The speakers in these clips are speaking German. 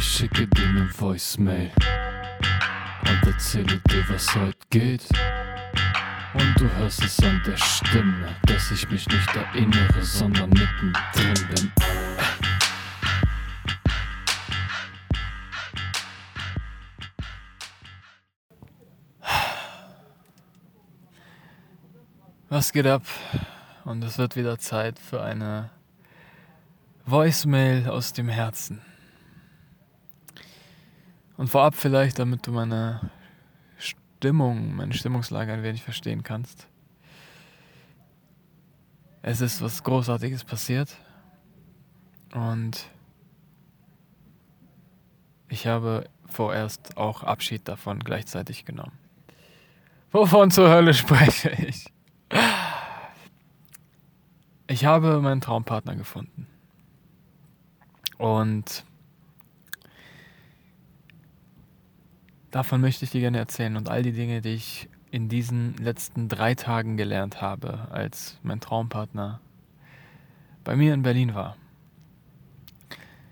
ich schicke dir ne Voicemail und erzähle dir, was heute geht. Und du hörst es an der Stimme, dass ich mich nicht erinnere, sondern mittendrin bin. Was geht ab? Und es wird wieder Zeit für eine Voicemail aus dem Herzen. Und vorab vielleicht, damit du meine Stimmung, meine Stimmungslage ein wenig verstehen kannst. Es ist was Großartiges passiert und ich habe vorerst auch Abschied davon gleichzeitig genommen. Wovon zur Hölle spreche ich? Ich habe meinen Traumpartner gefunden. Und davon möchte ich dir gerne erzählen und all die Dinge, die ich in diesen letzten drei Tagen gelernt habe, als mein Traumpartner bei mir in Berlin war.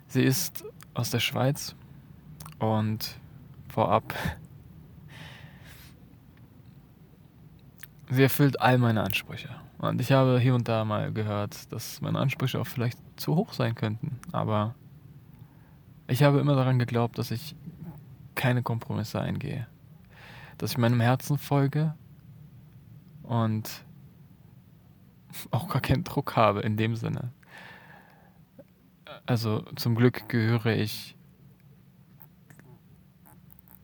Sie ist aus der Schweiz und vorab, sie erfüllt all meine Ansprüche. Und ich habe hier und da mal gehört, dass meine Ansprüche auch vielleicht zu hoch sein könnten. Aber ich habe immer daran geglaubt, dass ich keine Kompromisse eingehe. Dass ich meinem Herzen folge und auch gar keinen Druck habe in dem Sinne. Also zum Glück gehöre ich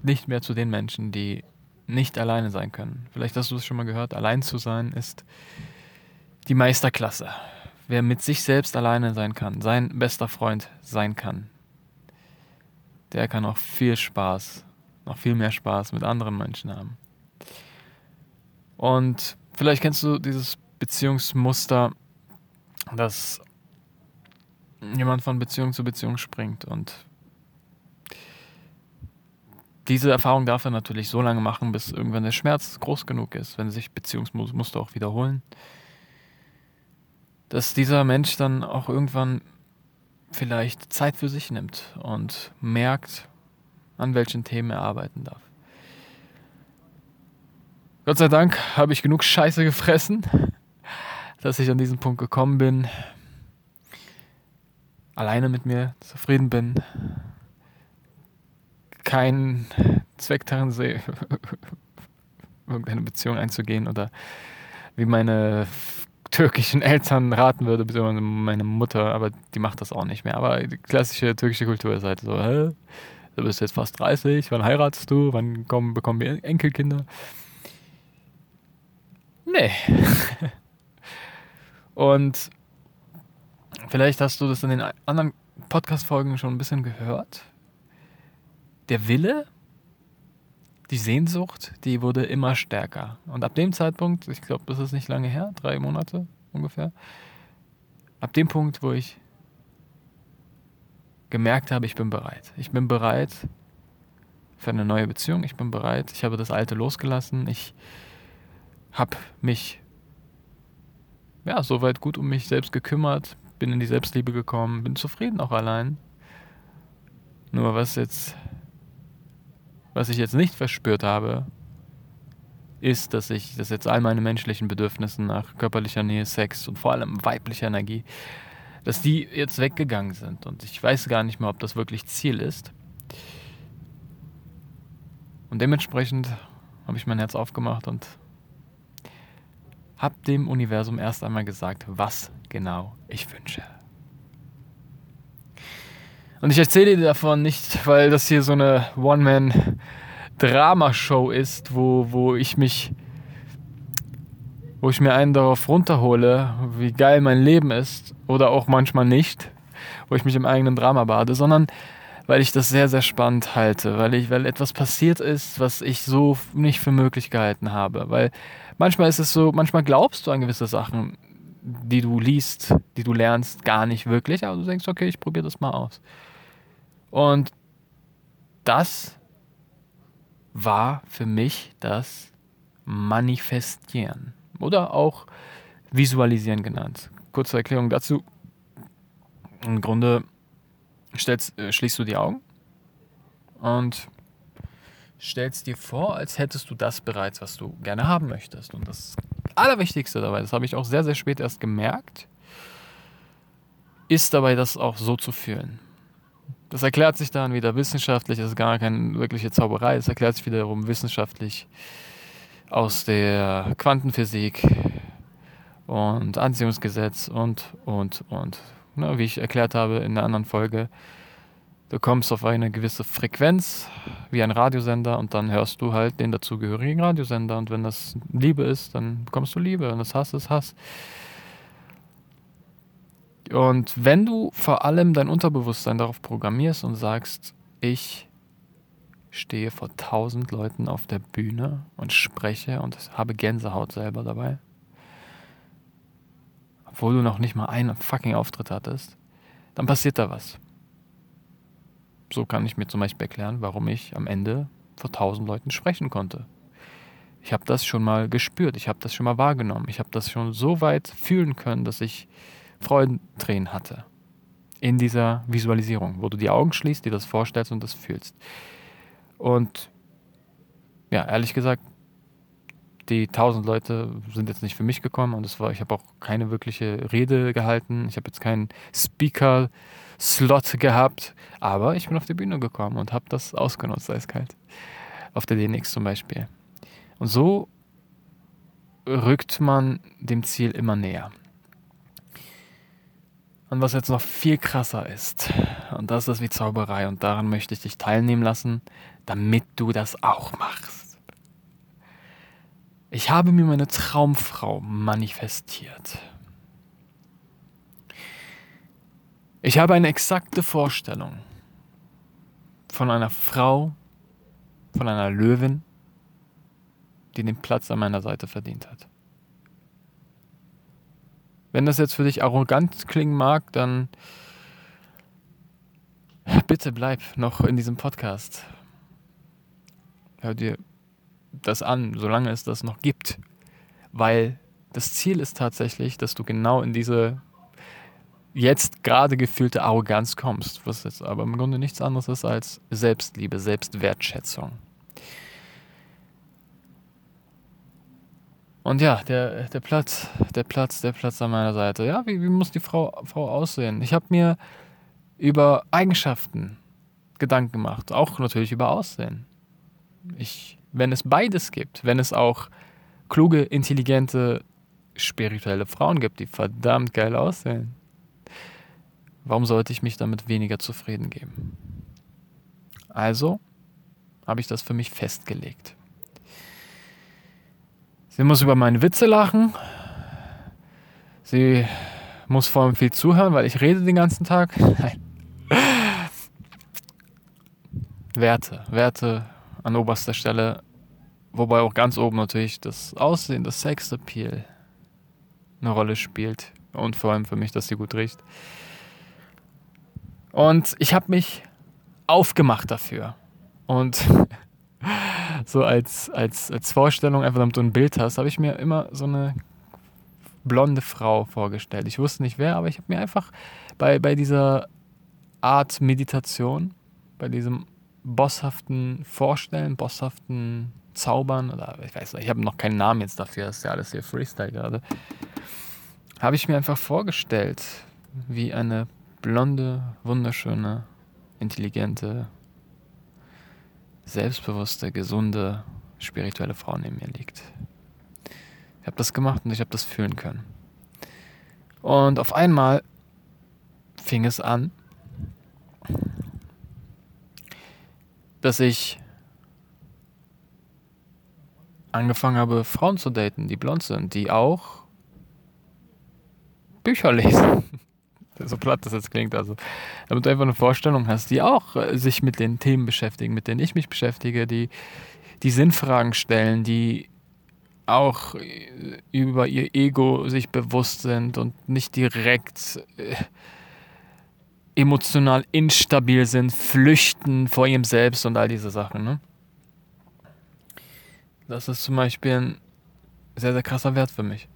nicht mehr zu den Menschen, die nicht alleine sein können. Vielleicht hast du es schon mal gehört, allein zu sein ist die Meisterklasse. Wer mit sich selbst alleine sein kann, sein bester Freund sein kann, der kann auch viel Spaß, noch viel mehr Spaß mit anderen Menschen haben. Und vielleicht kennst du dieses Beziehungsmuster, dass jemand von Beziehung zu Beziehung springt und diese Erfahrung darf er natürlich so lange machen, bis irgendwann der Schmerz groß genug ist, wenn sich Beziehungsmuster auch wiederholen dass dieser Mensch dann auch irgendwann vielleicht Zeit für sich nimmt und merkt, an welchen Themen er arbeiten darf. Gott sei Dank habe ich genug Scheiße gefressen, dass ich an diesen Punkt gekommen bin, alleine mit mir zufrieden bin, keinen Zweck darin sehe, irgendeine Beziehung einzugehen oder wie meine türkischen Eltern raten würde, beziehungsweise meine Mutter, aber die macht das auch nicht mehr. Aber die klassische türkische Kultur ist halt so, hä? Du bist jetzt fast 30, wann heiratest du? Wann kommen, bekommen wir Enkelkinder? Nee. Und vielleicht hast du das in den anderen Podcast-Folgen schon ein bisschen gehört. Der Wille die Sehnsucht, die wurde immer stärker. Und ab dem Zeitpunkt, ich glaube, das ist nicht lange her, drei Monate ungefähr, ab dem Punkt, wo ich gemerkt habe, ich bin bereit. Ich bin bereit für eine neue Beziehung. Ich bin bereit. Ich habe das Alte losgelassen. Ich habe mich ja soweit gut um mich selbst gekümmert, bin in die Selbstliebe gekommen, bin zufrieden auch allein. Nur was jetzt was ich jetzt nicht verspürt habe, ist, dass ich, dass jetzt all meine menschlichen Bedürfnisse nach körperlicher Nähe, Sex und vor allem weiblicher Energie, dass die jetzt weggegangen sind. Und ich weiß gar nicht mehr, ob das wirklich Ziel ist. Und dementsprechend habe ich mein Herz aufgemacht und habe dem Universum erst einmal gesagt, was genau ich wünsche. Und ich erzähle dir davon nicht, weil das hier so eine One-Man-Drama-Show ist, wo, wo ich mich, wo ich mir einen darauf runterhole, wie geil mein Leben ist, oder auch manchmal nicht, wo ich mich im eigenen Drama bade, sondern weil ich das sehr, sehr spannend halte, weil ich, weil etwas passiert ist, was ich so nicht für möglich gehalten habe. Weil manchmal ist es so, manchmal glaubst du an gewisse Sachen, die du liest, die du lernst, gar nicht wirklich, aber du denkst, okay, ich probiere das mal aus. Und das war für mich das Manifestieren oder auch Visualisieren genannt. Kurze Erklärung dazu. Im Grunde stellst, äh, schließt du die Augen und stellst dir vor, als hättest du das bereits, was du gerne haben möchtest. Und das Allerwichtigste dabei, das habe ich auch sehr, sehr spät erst gemerkt, ist dabei, das auch so zu fühlen. Das erklärt sich dann wieder wissenschaftlich, das ist gar keine wirkliche Zauberei, es erklärt sich wiederum wissenschaftlich aus der Quantenphysik und Anziehungsgesetz und, und, und. Na, wie ich erklärt habe in der anderen Folge, du kommst auf eine gewisse Frequenz, wie ein Radiosender, und dann hörst du halt den dazugehörigen Radiosender. Und wenn das Liebe ist, dann bekommst du Liebe. Wenn das Hass ist, Hass. Und wenn du vor allem dein Unterbewusstsein darauf programmierst und sagst, ich stehe vor tausend Leuten auf der Bühne und spreche und habe Gänsehaut selber dabei, obwohl du noch nicht mal einen fucking Auftritt hattest, dann passiert da was. So kann ich mir zum Beispiel erklären, warum ich am Ende vor tausend Leuten sprechen konnte. Ich habe das schon mal gespürt, ich habe das schon mal wahrgenommen, ich habe das schon so weit fühlen können, dass ich Freudentränen hatte. In dieser Visualisierung, wo du die Augen schließt, dir das vorstellst und das fühlst. Und ja, ehrlich gesagt, die tausend Leute sind jetzt nicht für mich gekommen und es war, ich habe auch keine wirkliche Rede gehalten. Ich habe jetzt keinen Speaker-Slot gehabt, aber ich bin auf die Bühne gekommen und habe das ausgenutzt, eiskalt. Auf der DNX zum Beispiel. Und so rückt man dem Ziel immer näher. Und was jetzt noch viel krasser ist, und das ist wie Zauberei, und daran möchte ich dich teilnehmen lassen, damit du das auch machst. Ich habe mir meine Traumfrau manifestiert. Ich habe eine exakte Vorstellung von einer Frau, von einer Löwin, die den Platz an meiner Seite verdient hat. Wenn das jetzt für dich arrogant klingen mag, dann bitte bleib noch in diesem Podcast. Hör dir das an, solange es das noch gibt. Weil das Ziel ist tatsächlich, dass du genau in diese jetzt gerade gefühlte Arroganz kommst, was jetzt aber im Grunde nichts anderes ist als Selbstliebe, Selbstwertschätzung. Und ja, der, der Platz, der Platz, der Platz an meiner Seite. Ja, wie, wie muss die Frau, Frau aussehen? Ich habe mir über Eigenschaften Gedanken gemacht, auch natürlich über Aussehen. Ich, wenn es beides gibt, wenn es auch kluge, intelligente, spirituelle Frauen gibt, die verdammt geil aussehen, warum sollte ich mich damit weniger zufrieden geben? Also habe ich das für mich festgelegt. Sie muss über meine Witze lachen. Sie muss vor allem viel zuhören, weil ich rede den ganzen Tag. Nein. Werte, Werte an oberster Stelle. Wobei auch ganz oben natürlich das Aussehen, das Sexappeal eine Rolle spielt. Und vor allem für mich, dass sie gut riecht. Und ich habe mich aufgemacht dafür. Und so als, als, als Vorstellung, einfach damit du ein Bild hast, habe ich mir immer so eine blonde Frau vorgestellt. Ich wusste nicht wer, aber ich habe mir einfach bei, bei dieser Art Meditation, bei diesem bosshaften Vorstellen, bosshaften Zaubern, oder ich weiß nicht, ich habe noch keinen Namen jetzt dafür, das ist ja alles hier Freestyle gerade, habe ich mir einfach vorgestellt, wie eine blonde, wunderschöne, intelligente, selbstbewusste, gesunde, spirituelle Frau neben mir liegt. Ich habe das gemacht und ich habe das fühlen können. Und auf einmal fing es an, dass ich angefangen habe, Frauen zu daten, die blond sind, die auch Bücher lesen so platt das jetzt klingt, also damit du einfach eine Vorstellung hast, die auch äh, sich mit den Themen beschäftigen, mit denen ich mich beschäftige, die, die Sinnfragen stellen, die auch äh, über ihr Ego sich bewusst sind und nicht direkt äh, emotional instabil sind, flüchten vor ihrem Selbst und all diese Sachen. Ne? Das ist zum Beispiel ein sehr, sehr krasser Wert für mich.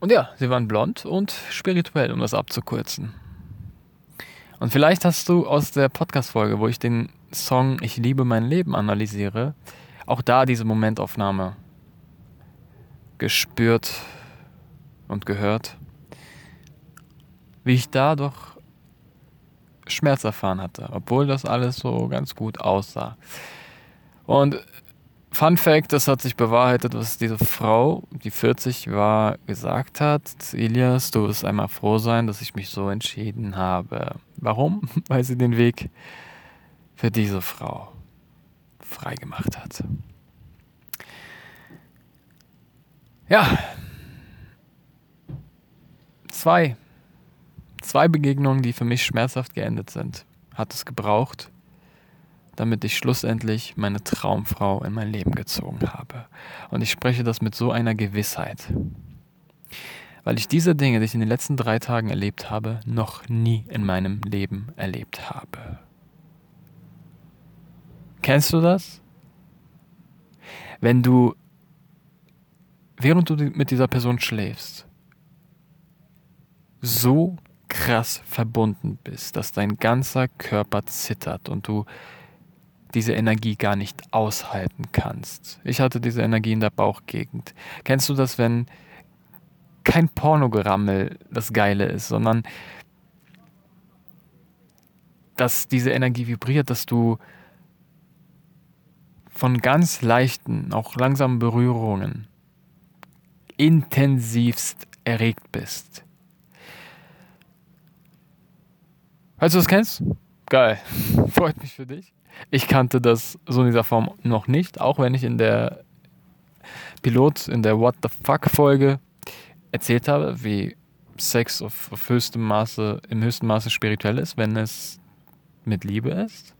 Und ja, sie waren blond und spirituell, um das abzukürzen. Und vielleicht hast du aus der Podcast-Folge, wo ich den Song Ich liebe mein Leben analysiere, auch da diese Momentaufnahme gespürt und gehört, wie ich da doch Schmerz erfahren hatte, obwohl das alles so ganz gut aussah. Und Fun Fact, das hat sich bewahrheitet, was diese Frau, die 40 war, gesagt hat. Elias, du wirst einmal froh sein, dass ich mich so entschieden habe. Warum? Weil sie den Weg für diese Frau freigemacht hat. Ja. Zwei. Zwei Begegnungen, die für mich schmerzhaft geendet sind, hat es gebraucht, damit ich schlussendlich meine Traumfrau in mein Leben gezogen habe. Und ich spreche das mit so einer Gewissheit. Weil ich diese Dinge, die ich in den letzten drei Tagen erlebt habe, noch nie in meinem Leben erlebt habe. Kennst du das? Wenn du, während du mit dieser Person schläfst, so krass verbunden bist, dass dein ganzer Körper zittert und du diese Energie gar nicht aushalten kannst. Ich hatte diese Energie in der Bauchgegend. Kennst du das, wenn kein Pornogerammel das Geile ist, sondern dass diese Energie vibriert, dass du von ganz leichten, auch langsamen Berührungen intensivst erregt bist. Falls du das kennst, geil. Freut mich für dich. Ich kannte das so in dieser Form noch nicht, auch wenn ich in der Pilot, in der What the Fuck Folge erzählt habe, wie Sex auf, auf höchstem Maße, im höchsten Maße spirituell ist, wenn es mit Liebe ist.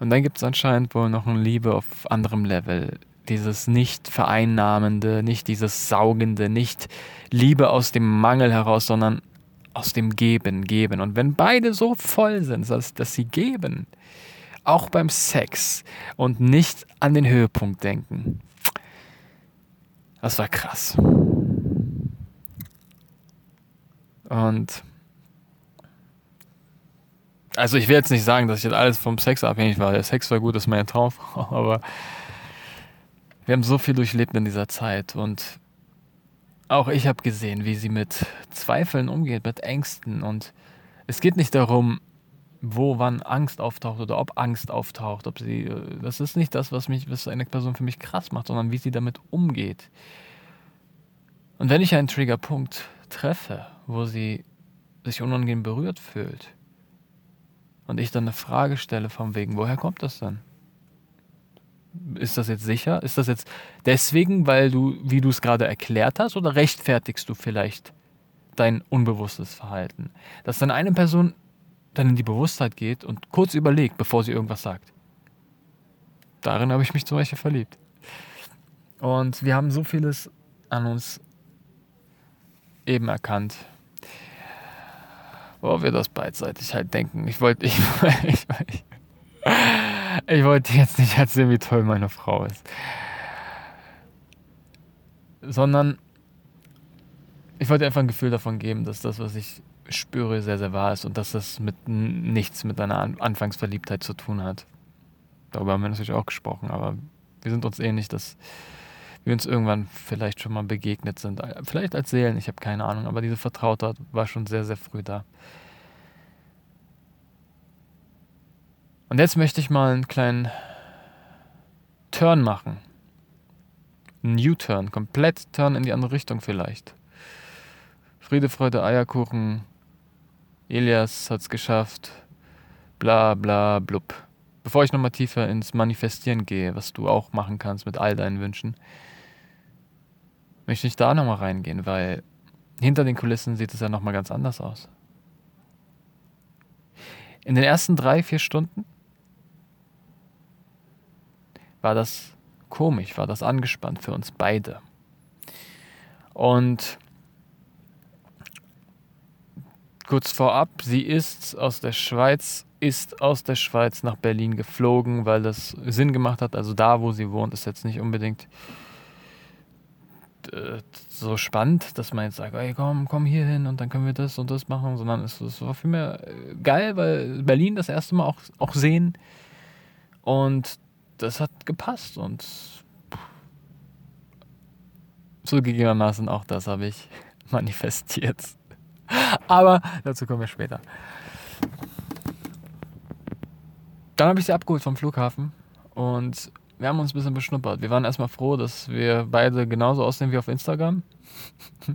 Und dann gibt es anscheinend wohl noch eine Liebe auf anderem Level. Dieses nicht vereinnahmende, nicht dieses saugende, nicht Liebe aus dem Mangel heraus, sondern aus dem Geben, Geben. Und wenn beide so voll sind, dass, dass sie geben, auch beim Sex und nicht an den Höhepunkt denken. Das war krass. Und also ich will jetzt nicht sagen, dass ich jetzt alles vom Sex abhängig war. Der Sex war gut, das ist meine Traumfrau, aber wir haben so viel durchlebt in dieser Zeit und auch ich habe gesehen, wie sie mit Zweifeln umgeht, mit Ängsten und es geht nicht darum, wo wann Angst auftaucht oder ob Angst auftaucht, ob sie äh, das ist nicht das, was mich was eine Person für mich krass macht, sondern wie sie damit umgeht. Und wenn ich einen Triggerpunkt treffe, wo sie sich unangenehm berührt fühlt und ich dann eine Frage stelle von wegen, woher kommt das denn? Ist das jetzt sicher? Ist das jetzt deswegen, weil du, wie du es gerade erklärt hast, oder rechtfertigst du vielleicht dein unbewusstes Verhalten? Dass dann eine Person dann in die Bewusstheit geht und kurz überlegt, bevor sie irgendwas sagt. Darin habe ich mich zum Beispiel verliebt. Und wir haben so vieles an uns eben erkannt, wo wir das beidseitig halt denken. Ich wollte, ich, ich, ich, ich wollte jetzt nicht erzählen, wie toll meine Frau ist, sondern ich wollte einfach ein Gefühl davon geben, dass das, was ich spüre, sehr, sehr wahr ist und dass das mit nichts mit einer Anfangsverliebtheit zu tun hat. Darüber haben wir natürlich auch gesprochen, aber wir sind uns ähnlich, dass wir uns irgendwann vielleicht schon mal begegnet sind. Vielleicht als Seelen, ich habe keine Ahnung, aber diese Vertrautheit war schon sehr, sehr früh da. Und jetzt möchte ich mal einen kleinen Turn machen. Ein U-Turn, komplett Turn in die andere Richtung vielleicht. Friede, Freude, Eierkuchen, Elias hat es geschafft, bla bla blub. Bevor ich nochmal tiefer ins Manifestieren gehe, was du auch machen kannst mit all deinen Wünschen, möchte ich da nochmal reingehen, weil hinter den Kulissen sieht es ja nochmal ganz anders aus. In den ersten drei, vier Stunden war das komisch, war das angespannt für uns beide. Und kurz vorab, sie ist aus der Schweiz, ist aus der Schweiz nach Berlin geflogen, weil das Sinn gemacht hat. Also da, wo sie wohnt, ist jetzt nicht unbedingt. äh, so spannend, dass man jetzt sagt, ey, komm, komm hier hin und dann können wir das und das machen, sondern es, es war äh, geil, weil Berlin das erste Mal auch, auch sehen und das hat gepasst und zugegebenermaßen auch das habe ich manifestiert. Aber dazu kommen wir später. Dann habe ich sie abgeholt vom Flughafen und wir haben uns ein bisschen beschnuppert. Wir waren erstmal froh, dass wir beide genauso aussehen wie auf Instagram.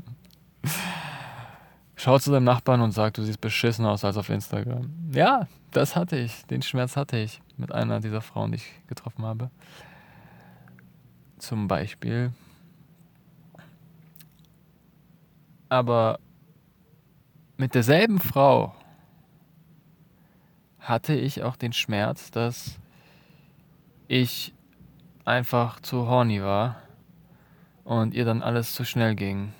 Schaut zu deinem Nachbarn und sagt, du siehst beschissen aus als auf Instagram. Ja, das hatte ich. Den Schmerz hatte ich mit einer dieser Frauen, die ich getroffen habe. Zum Beispiel. Aber mit derselben Frau hatte ich auch den Schmerz, dass ich einfach zu horny war und ihr dann alles zu schnell ging.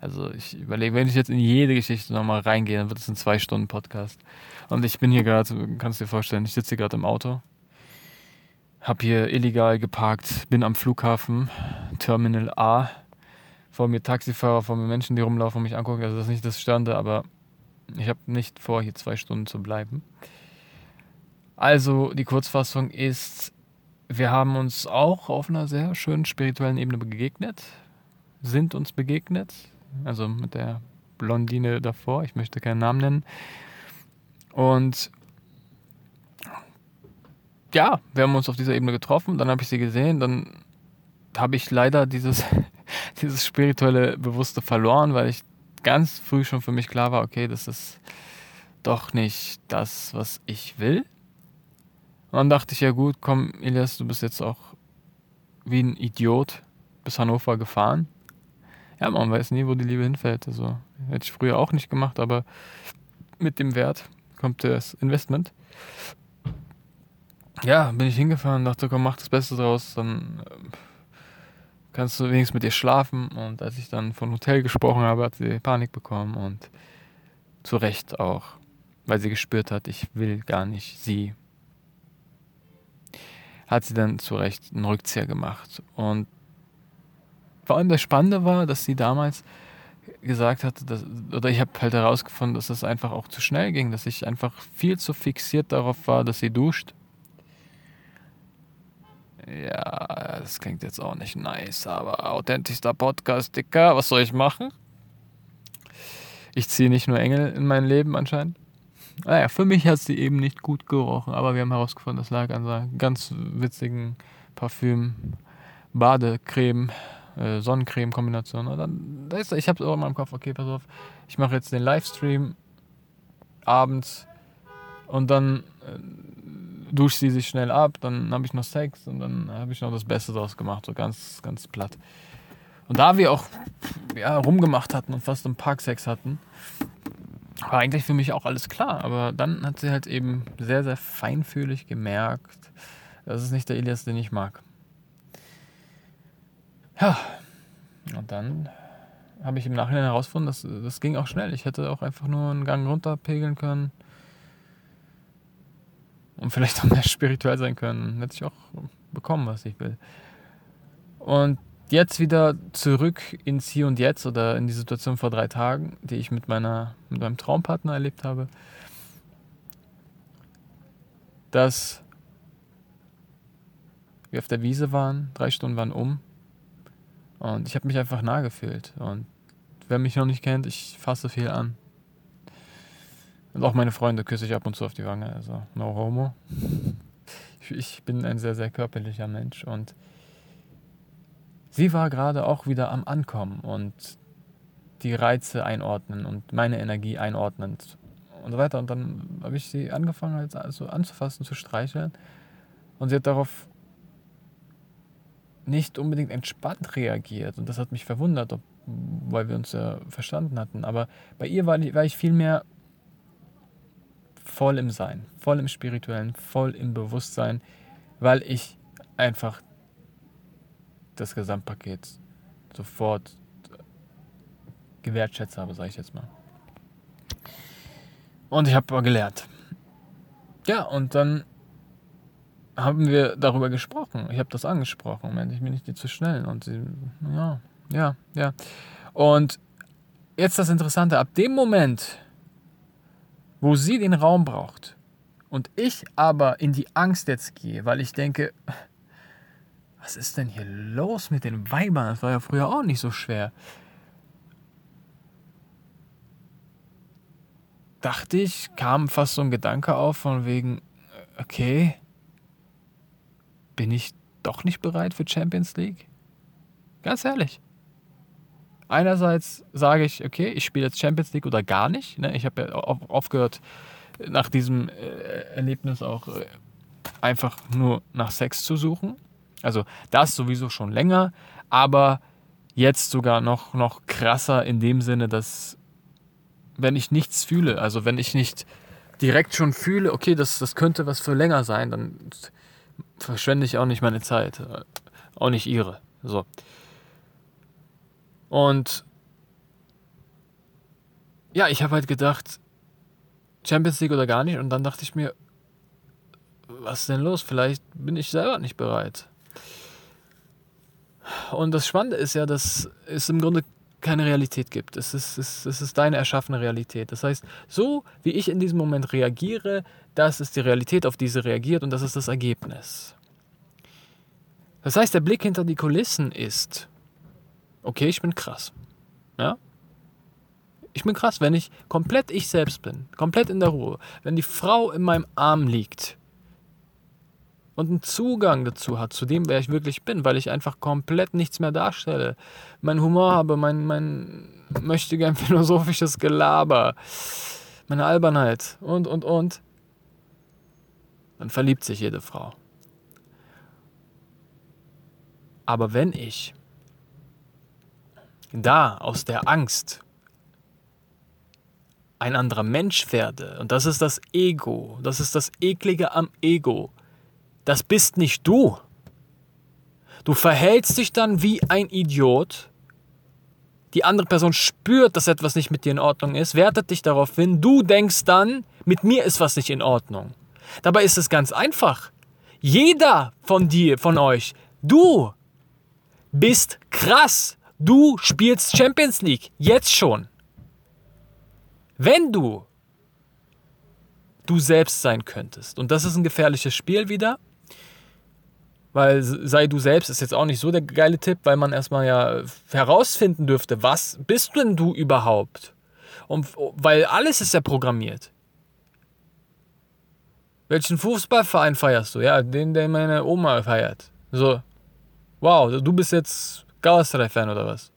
Also ich überlege, wenn ich jetzt in jede Geschichte nochmal reingehe, dann wird es ein zwei Stunden Podcast. Und ich bin hier gerade, kannst du dir vorstellen, ich sitze hier gerade im Auto, habe hier illegal geparkt, bin am Flughafen, Terminal A, vor mir Taxifahrer, vor mir Menschen, die rumlaufen und mich angucken. Also das ist nicht das Stande, aber ich habe nicht vor, hier zwei Stunden zu bleiben. Also die Kurzfassung ist, wir haben uns auch auf einer sehr schönen spirituellen Ebene begegnet, sind uns begegnet, also mit der Blondine davor, ich möchte keinen Namen nennen. Und ja, wir haben uns auf dieser Ebene getroffen, dann habe ich sie gesehen, dann habe ich leider dieses, dieses spirituelle Bewusste verloren, weil ich ganz früh schon für mich klar war, okay, das ist doch nicht das, was ich will. Und dann dachte ich, ja gut, komm, Elias, du bist jetzt auch wie ein Idiot bis Hannover gefahren. Ja, man weiß nie, wo die Liebe hinfällt. Also hätte ich früher auch nicht gemacht, aber mit dem Wert kommt das Investment. Ja, bin ich hingefahren, dachte, komm, mach das Beste draus, dann äh, kannst du wenigstens mit ihr schlafen. Und als ich dann von Hotel gesprochen habe, hat sie Panik bekommen und zu Recht auch, weil sie gespürt hat, ich will gar nicht sie hat sie dann zu Recht einen Rückzieher gemacht. Und vor allem das Spannende war, dass sie damals gesagt hatte, dass, oder ich habe halt herausgefunden, dass es einfach auch zu schnell ging, dass ich einfach viel zu fixiert darauf war, dass sie duscht. Ja, das klingt jetzt auch nicht nice, aber authentischster Podcast, Dicker, was soll ich machen? Ich ziehe nicht nur Engel in mein Leben anscheinend. Naja, für mich hat sie eben nicht gut gerochen, aber wir haben herausgefunden, das lag an seiner ganz witzigen Parfüm, Badecreme, äh, Sonnencreme-Kombination. Ich habe es auch in meinem Kopf, okay, pass auf, ich mache jetzt den Livestream abends und dann duscht sie sich schnell ab, dann habe ich noch Sex und dann habe ich noch das Beste draus gemacht, so ganz, ganz platt. Und da wir auch ja, rumgemacht hatten und fast einen Parksex hatten, war eigentlich für mich auch alles klar. Aber dann hat sie halt eben sehr, sehr feinfühlig gemerkt, das ist nicht der Elias, den ich mag. Ja, und dann habe ich im Nachhinein herausgefunden, dass das ging auch schnell. Ich hätte auch einfach nur einen Gang runterpegeln können und vielleicht auch mehr spirituell sein können. Hätte ich auch bekommen, was ich will. Und jetzt wieder zurück ins Hier und Jetzt oder in die Situation vor drei Tagen, die ich mit, meiner, mit meinem Traumpartner erlebt habe, dass wir auf der Wiese waren, drei Stunden waren um und ich habe mich einfach nah gefühlt. Und wer mich noch nicht kennt, ich fasse viel an. Und auch meine Freunde küsse ich ab und zu auf die Wange, also no homo. Ich bin ein sehr, sehr körperlicher Mensch und sie war gerade auch wieder am Ankommen und die Reize einordnen und meine Energie einordnend und so weiter. Und dann habe ich sie angefangen, halt also anzufassen, zu streicheln. Und sie hat darauf nicht unbedingt entspannt reagiert. Und das hat mich verwundert, ob, weil wir uns ja verstanden hatten. Aber bei ihr war, war ich vielmehr voll im Sein, voll im Spirituellen, voll im Bewusstsein, weil ich einfach das Gesamtpaket sofort gewertschätzt habe, sage ich jetzt mal. Und ich habe gelernt. Ja, und dann haben wir darüber gesprochen. Ich habe das angesprochen, Mensch, ich bin nicht zu schnell. Und sie, ja, ja, ja. Und jetzt das Interessante, ab dem Moment, wo sie den Raum braucht und ich aber in die Angst jetzt gehe, weil ich denke, was ist denn hier los mit den Weibern? Das war ja früher auch nicht so schwer. Dachte ich, kam fast so ein Gedanke auf von wegen, okay, bin ich doch nicht bereit für Champions League? Ganz ehrlich. Einerseits sage ich, okay, ich spiele jetzt Champions League oder gar nicht. Ne? Ich habe ja aufgehört, nach diesem äh, Erlebnis auch äh, einfach nur nach Sex zu suchen. Also das sowieso schon länger, aber jetzt sogar noch, noch krasser in dem Sinne, dass wenn ich nichts fühle, also wenn ich nicht direkt schon fühle, okay, das, das könnte was für länger sein, dann verschwende ich auch nicht meine Zeit. Auch nicht ihre. So. Und ja, ich habe halt gedacht, Champions League oder gar nicht. Und dann dachte ich mir, was ist denn los? Vielleicht bin ich selber nicht bereit. Und das Spannende ist ja, dass es im Grunde keine Realität gibt. Es ist, es, es ist deine erschaffene Realität. Das heißt, so wie ich in diesem Moment reagiere, das ist die Realität, auf die sie reagiert und das ist das Ergebnis. Das heißt, der Blick hinter die Kulissen ist, okay, ich bin krass. Ja? Ich bin krass, wenn ich komplett ich selbst bin, komplett in der Ruhe. Wenn die Frau in meinem Arm liegt, und einen Zugang dazu hat, zu dem, wer ich wirklich bin, weil ich einfach komplett nichts mehr darstelle. Mein Humor habe, mein, mein möchte gern philosophisches Gelaber, meine Albernheit und, und, und. Dann verliebt sich jede Frau. Aber wenn ich da aus der Angst ein anderer Mensch werde, und das ist das Ego, das ist das Eklige am Ego, das bist nicht du. Du verhältst dich dann wie ein Idiot. Die andere Person spürt, dass etwas nicht mit dir in Ordnung ist, wertet dich darauf hin. Du denkst dann, mit mir ist was nicht in Ordnung. Dabei ist es ganz einfach. Jeder von dir, von euch, du bist krass. Du spielst Champions League. Jetzt schon. Wenn du du selbst sein könntest. Und das ist ein gefährliches Spiel wieder. Weil sei du selbst ist jetzt auch nicht so der geile Tipp, weil man erstmal ja herausfinden dürfte, was bist denn du überhaupt? Und, weil alles ist ja programmiert. Welchen Fußballverein feierst du? Ja, den, den meine Oma feiert. So, wow, du bist jetzt Galatasaray-Fan oder was?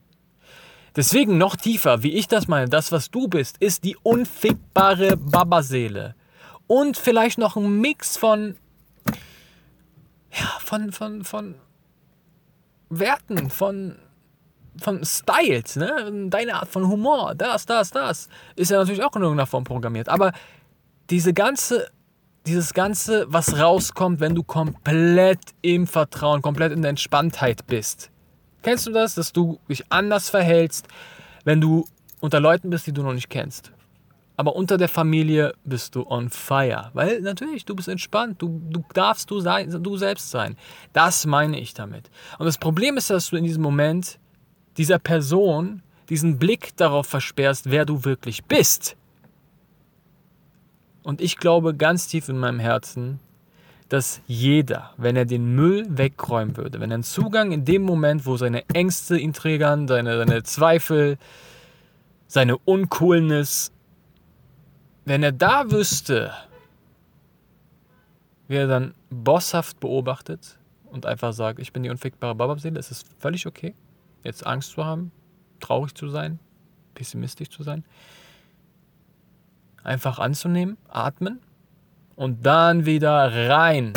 Deswegen noch tiefer, wie ich das meine, das, was du bist, ist die unfickbare Babaseele. Und vielleicht noch ein Mix von ja, von, von, von Werten, von, von Styles, ne? Deine Art von Humor, das, das, das, ist ja natürlich auch in irgendeiner Form programmiert. Aber diese ganze, dieses Ganze, was rauskommt, wenn du komplett im Vertrauen, komplett in der Entspanntheit bist. Kennst du das, dass du dich anders verhältst, wenn du unter Leuten bist, die du noch nicht kennst? Aber unter der Familie bist du on fire. Weil natürlich, du bist entspannt, du, du darfst du, sein, du selbst sein. Das meine ich damit. Und das Problem ist, dass du in diesem Moment dieser Person diesen Blick darauf versperrst, wer du wirklich bist. Und ich glaube ganz tief in meinem Herzen, dass jeder, wenn er den Müll wegräumen würde, wenn er einen Zugang in dem Moment, wo seine Ängste ihn triggern, seine, seine Zweifel, seine Uncoolness, wenn er da wüsste, wie er dann bosshaft beobachtet und einfach sagt, ich bin die unfickbare Bababseele, es ist völlig okay, jetzt Angst zu haben, traurig zu sein, pessimistisch zu sein. Einfach anzunehmen, atmen und dann wieder rein,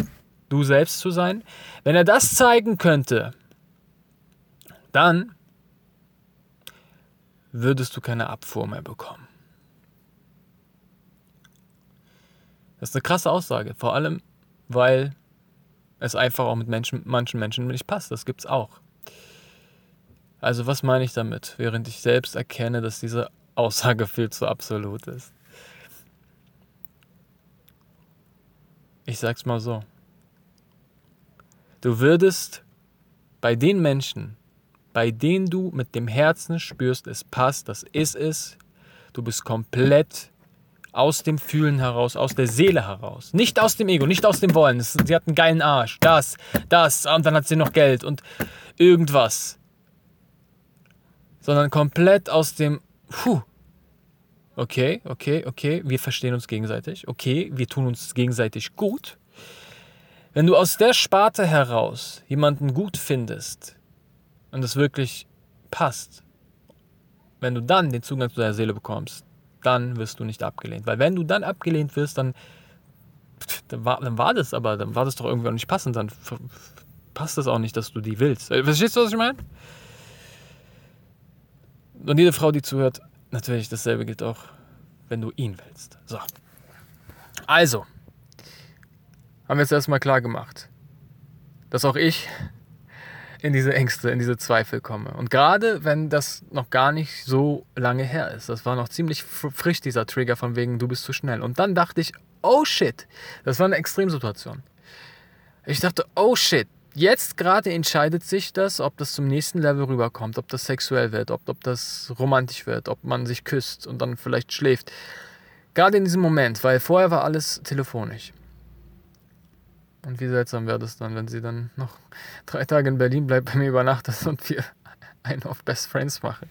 du selbst zu sein. Wenn er das zeigen könnte, dann würdest du keine Abfuhr mehr bekommen. Das ist eine krasse Aussage, vor allem, weil es einfach auch mit Menschen, manchen Menschen nicht passt. Das gibt es auch. Also was meine ich damit, während ich selbst erkenne, dass diese Aussage viel zu absolut ist? Ich sag's mal so. Du würdest bei den Menschen, bei denen du mit dem Herzen spürst, es passt, das ist es, du bist komplett aus dem Fühlen heraus, aus der Seele heraus. Nicht aus dem Ego, nicht aus dem Wollen. Sie hat einen geilen Arsch, das, das, und dann hat sie noch Geld und irgendwas. Sondern komplett aus dem, puh, okay, okay, okay, wir verstehen uns gegenseitig, okay, wir tun uns gegenseitig gut. Wenn du aus der Sparte heraus jemanden gut findest und es wirklich passt, wenn du dann den Zugang zu deiner Seele bekommst, dann wirst du nicht abgelehnt. Weil wenn du dann abgelehnt wirst, dann, dann, war, dann war das aber, dann war das doch irgendwie auch nicht passend, dann passt das auch nicht, dass du die willst. Äh, verstehst du, was ich meine? Und jede Frau, die zuhört, natürlich dasselbe gilt auch, wenn du ihn willst. So. Also, haben wir jetzt erstmal klar gemacht, dass auch ich in diese Ängste, in diese Zweifel komme. Und gerade wenn das noch gar nicht so lange her ist, das war noch ziemlich frisch, dieser Trigger von wegen, du bist zu schnell. Und dann dachte ich, oh shit, das war eine Extremsituation. Ich dachte, oh shit, jetzt gerade entscheidet sich das, ob das zum nächsten Level rüberkommt, ob das sexuell wird, ob, ob das romantisch wird, ob man sich küsst und dann vielleicht schläft. Gerade in diesem Moment, weil vorher war alles telefonisch. Und wie seltsam wäre das dann, wenn sie dann noch drei Tage in Berlin bleibt, bei mir übernachtet und wir einen auf Best Friends machen.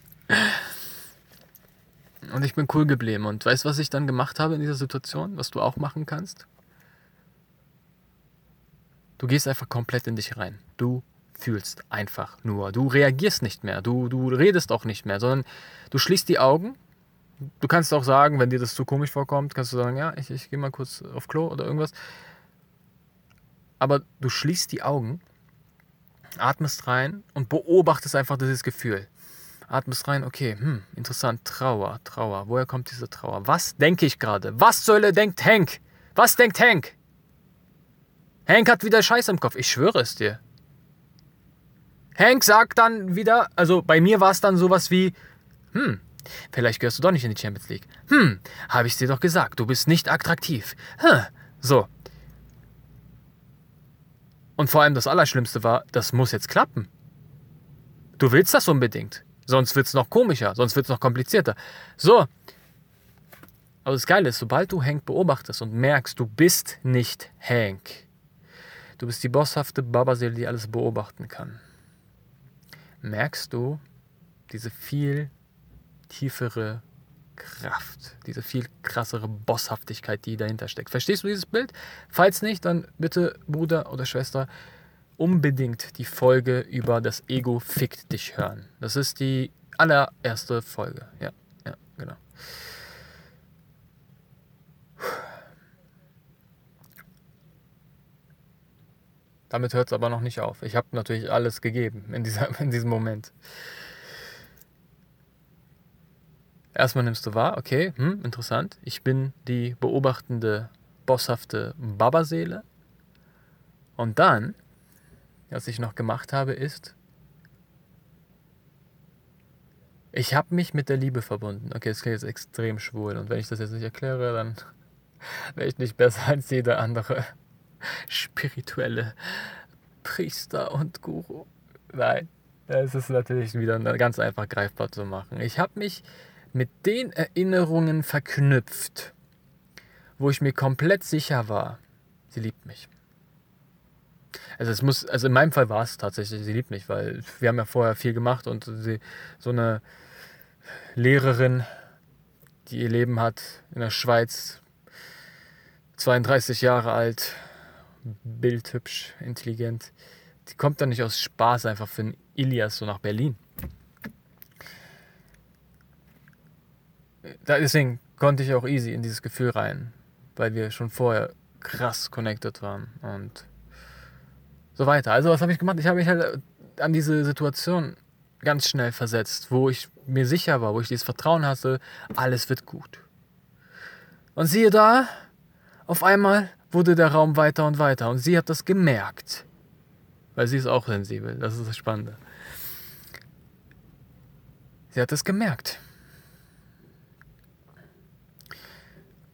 Und ich bin cool geblieben. Und weißt du, was ich dann gemacht habe in dieser Situation? Was du auch machen kannst? Du gehst einfach komplett in dich rein. Du fühlst einfach nur. Du reagierst nicht mehr. Du, du redest auch nicht mehr, sondern du schließt die Augen. Du kannst auch sagen, wenn dir das zu komisch vorkommt, kannst du sagen, ja, ich, ich gehe mal kurz auf Klo oder irgendwas aber du schließt die Augen, atmest rein und beobachtest einfach dieses Gefühl. Atmest rein, okay, hm, interessant, Trauer, Trauer. Woher kommt diese Trauer? Was denke ich gerade? Was zur Hölle denkt Hank? Was denkt Hank? Hank hat wieder Scheiß im Kopf, ich schwöre es dir. Hank sagt dann wieder, also bei mir war es dann sowas wie, hm, vielleicht gehörst du doch nicht in die Champions League. Hm, habe ich dir doch gesagt, du bist nicht attraktiv. Hm, so, und vor allem das Allerschlimmste war, das muss jetzt klappen. Du willst das unbedingt. Sonst wird es noch komischer, sonst wird es noch komplizierter. So. Aber das Geile ist, sobald du Hank beobachtest und merkst, du bist nicht Hank. Du bist die bosshafte Babaseele, die alles beobachten kann. Merkst du diese viel tiefere Kraft, diese viel krassere Bosshaftigkeit, die dahinter steckt. Verstehst du dieses Bild? Falls nicht, dann bitte Bruder oder Schwester unbedingt die Folge über das Ego fickt dich hören. Das ist die allererste Folge. Ja, ja, genau. Damit hört es aber noch nicht auf. Ich habe natürlich alles gegeben in, dieser, in diesem Moment. Erstmal nimmst du wahr, okay, hm, interessant. Ich bin die beobachtende, bosshafte Babaseele. Und dann, was ich noch gemacht habe, ist, ich habe mich mit der Liebe verbunden. Okay, das klingt jetzt extrem schwul. Und wenn ich das jetzt nicht erkläre, dann wäre ich nicht besser als jeder andere spirituelle Priester und Guru. Nein, das ist natürlich wieder ganz einfach greifbar zu machen. Ich habe mich mit den Erinnerungen verknüpft, wo ich mir komplett sicher war, sie liebt mich. Also es muss, also in meinem Fall war es tatsächlich, sie liebt mich, weil wir haben ja vorher viel gemacht und sie so eine Lehrerin, die ihr Leben hat in der Schweiz, 32 Jahre alt, bildhübsch, intelligent, die kommt dann nicht aus Spaß einfach für einen Ilias so nach Berlin. deswegen konnte ich auch easy in dieses Gefühl rein, weil wir schon vorher krass connected waren und so weiter. Also was habe ich gemacht? Ich habe mich halt an diese Situation ganz schnell versetzt, wo ich mir sicher war, wo ich dieses Vertrauen hatte, alles wird gut. Und siehe da, auf einmal wurde der Raum weiter und weiter und sie hat das gemerkt, weil sie ist auch sensibel, das ist das Spannende. Sie hat es gemerkt.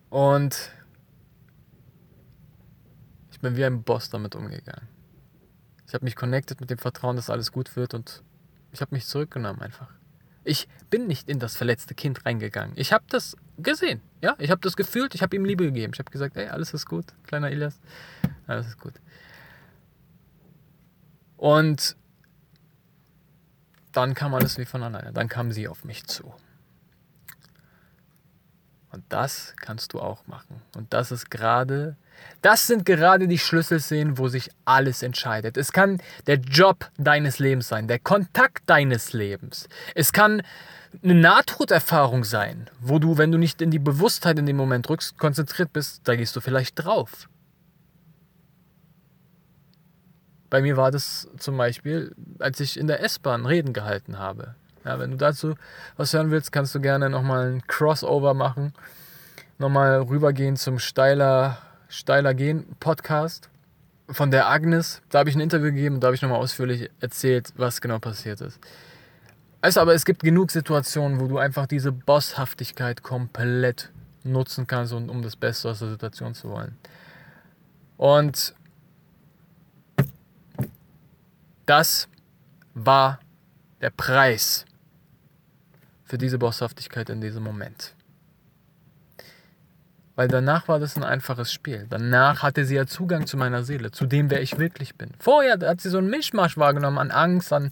Und ich bin wie ein Boss damit umgegangen. Ich habe mich connected mit dem Vertrauen, dass alles gut wird und ich habe mich zurückgenommen einfach. Ich bin nicht in das verletzte Kind reingegangen. Ich habe das gesehen. Ja, ich habe das gefühlt. Ich habe ihm Liebe gegeben. Ich habe gesagt, ey, alles ist gut, kleiner Elias. Alles ist gut. Und dann kam alles wie von alleine. Dann kam sie auf mich zu. Und das kannst du auch machen. Und das ist gerade, das sind gerade die Schlüsselszenen, wo sich alles entscheidet. Es kann der Job deines Lebens sein, der Kontakt deines Lebens. Es kann eine Nahtoderfahrung sein, wo du, wenn du nicht in die Bewusstheit in dem Moment rückst, konzentriert bist, da gehst du vielleicht drauf. Bei mir war das zum Beispiel, als ich in der S-Bahn Reden gehalten habe. Ja, wenn du dazu was hören willst, kannst du gerne nochmal ein Crossover machen. Nochmal rübergehen zum Steiler, Steiler Gehen Podcast von der Agnes. Da habe ich ein Interview gegeben und da habe ich nochmal ausführlich erzählt, was genau passiert ist. Also, aber es gibt genug Situationen, wo du einfach diese Bosshaftigkeit komplett nutzen kannst, um das Beste aus der Situation zu wollen. Und das war der Preis für diese Bosshaftigkeit in diesem Moment. Weil danach war das ein einfaches Spiel. Danach hatte sie ja Zugang zu meiner Seele, zu dem, wer ich wirklich bin. Vorher hat sie so einen Mischmasch wahrgenommen an Angst, an,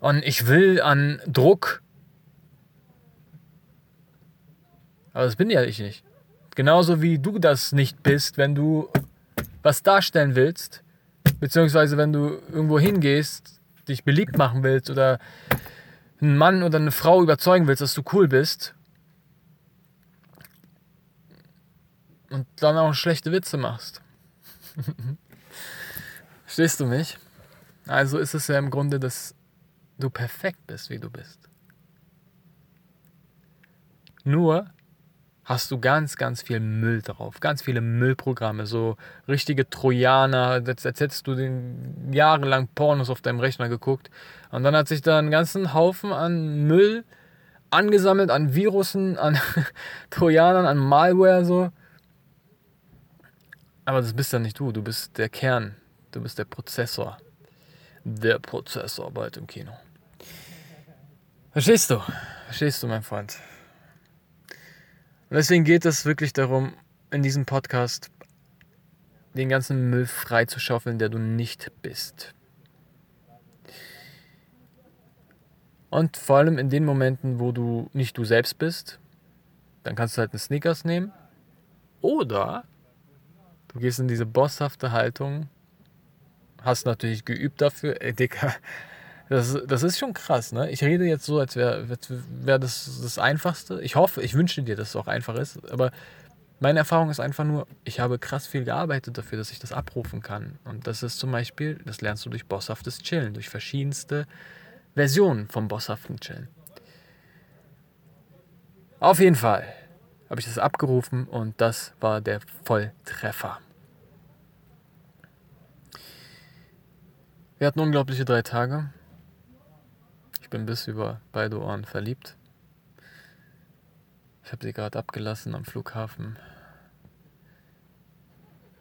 an ich will, an Druck. Aber das bin ja ich nicht. Genauso wie du das nicht bist, wenn du was darstellen willst, Beziehungsweise wenn du irgendwo hingehst, dich beliebt machen willst oder einen Mann oder eine Frau überzeugen willst, dass du cool bist und dann auch schlechte Witze machst. Verstehst du mich? Also ist es ja im Grunde, dass du perfekt bist, wie du bist. Nur hast du ganz, ganz viel Müll drauf. Ganz viele Müllprogramme, so richtige Trojaner. Als, als hättest du den jahrelang Pornos auf deinem Rechner geguckt. Und dann hat sich da ein ganzen Haufen an Müll angesammelt, an Virussen, an Trojanern, an Malware, so. Aber das bist ja nicht du, du bist der Kern, du bist der Prozessor. Der Prozessor bald im Kino. Verstehst du? Verstehst du, mein Freund? Und deswegen geht es wirklich darum, in diesem Podcast den ganzen Müll freizuschaufeln, der du nicht bist. Und vor allem in den Momenten, wo du nicht du selbst bist, dann kannst du halt einen Sneakers nehmen. Oder du gehst in diese bosshafte Haltung, hast natürlich geübt dafür. Ey, Dicker, das, das ist schon krass, ne? Ich rede jetzt so, als wäre wär das das Einfachste. Ich hoffe, ich wünsche dir, dass es auch einfach ist. Aber meine Erfahrung ist einfach nur, ich habe krass viel gearbeitet dafür, dass ich das abrufen kann. Und das ist zum Beispiel, das lernst du durch bosshaftes Chillen, durch verschiedenste Versionen vom bosshaften Chillen. Auf jeden Fall habe ich das abgerufen und das war der Volltreffer. Wir hatten unglaubliche drei Tage bin bis über beide Ohren verliebt. Ich habe sie gerade abgelassen am Flughafen.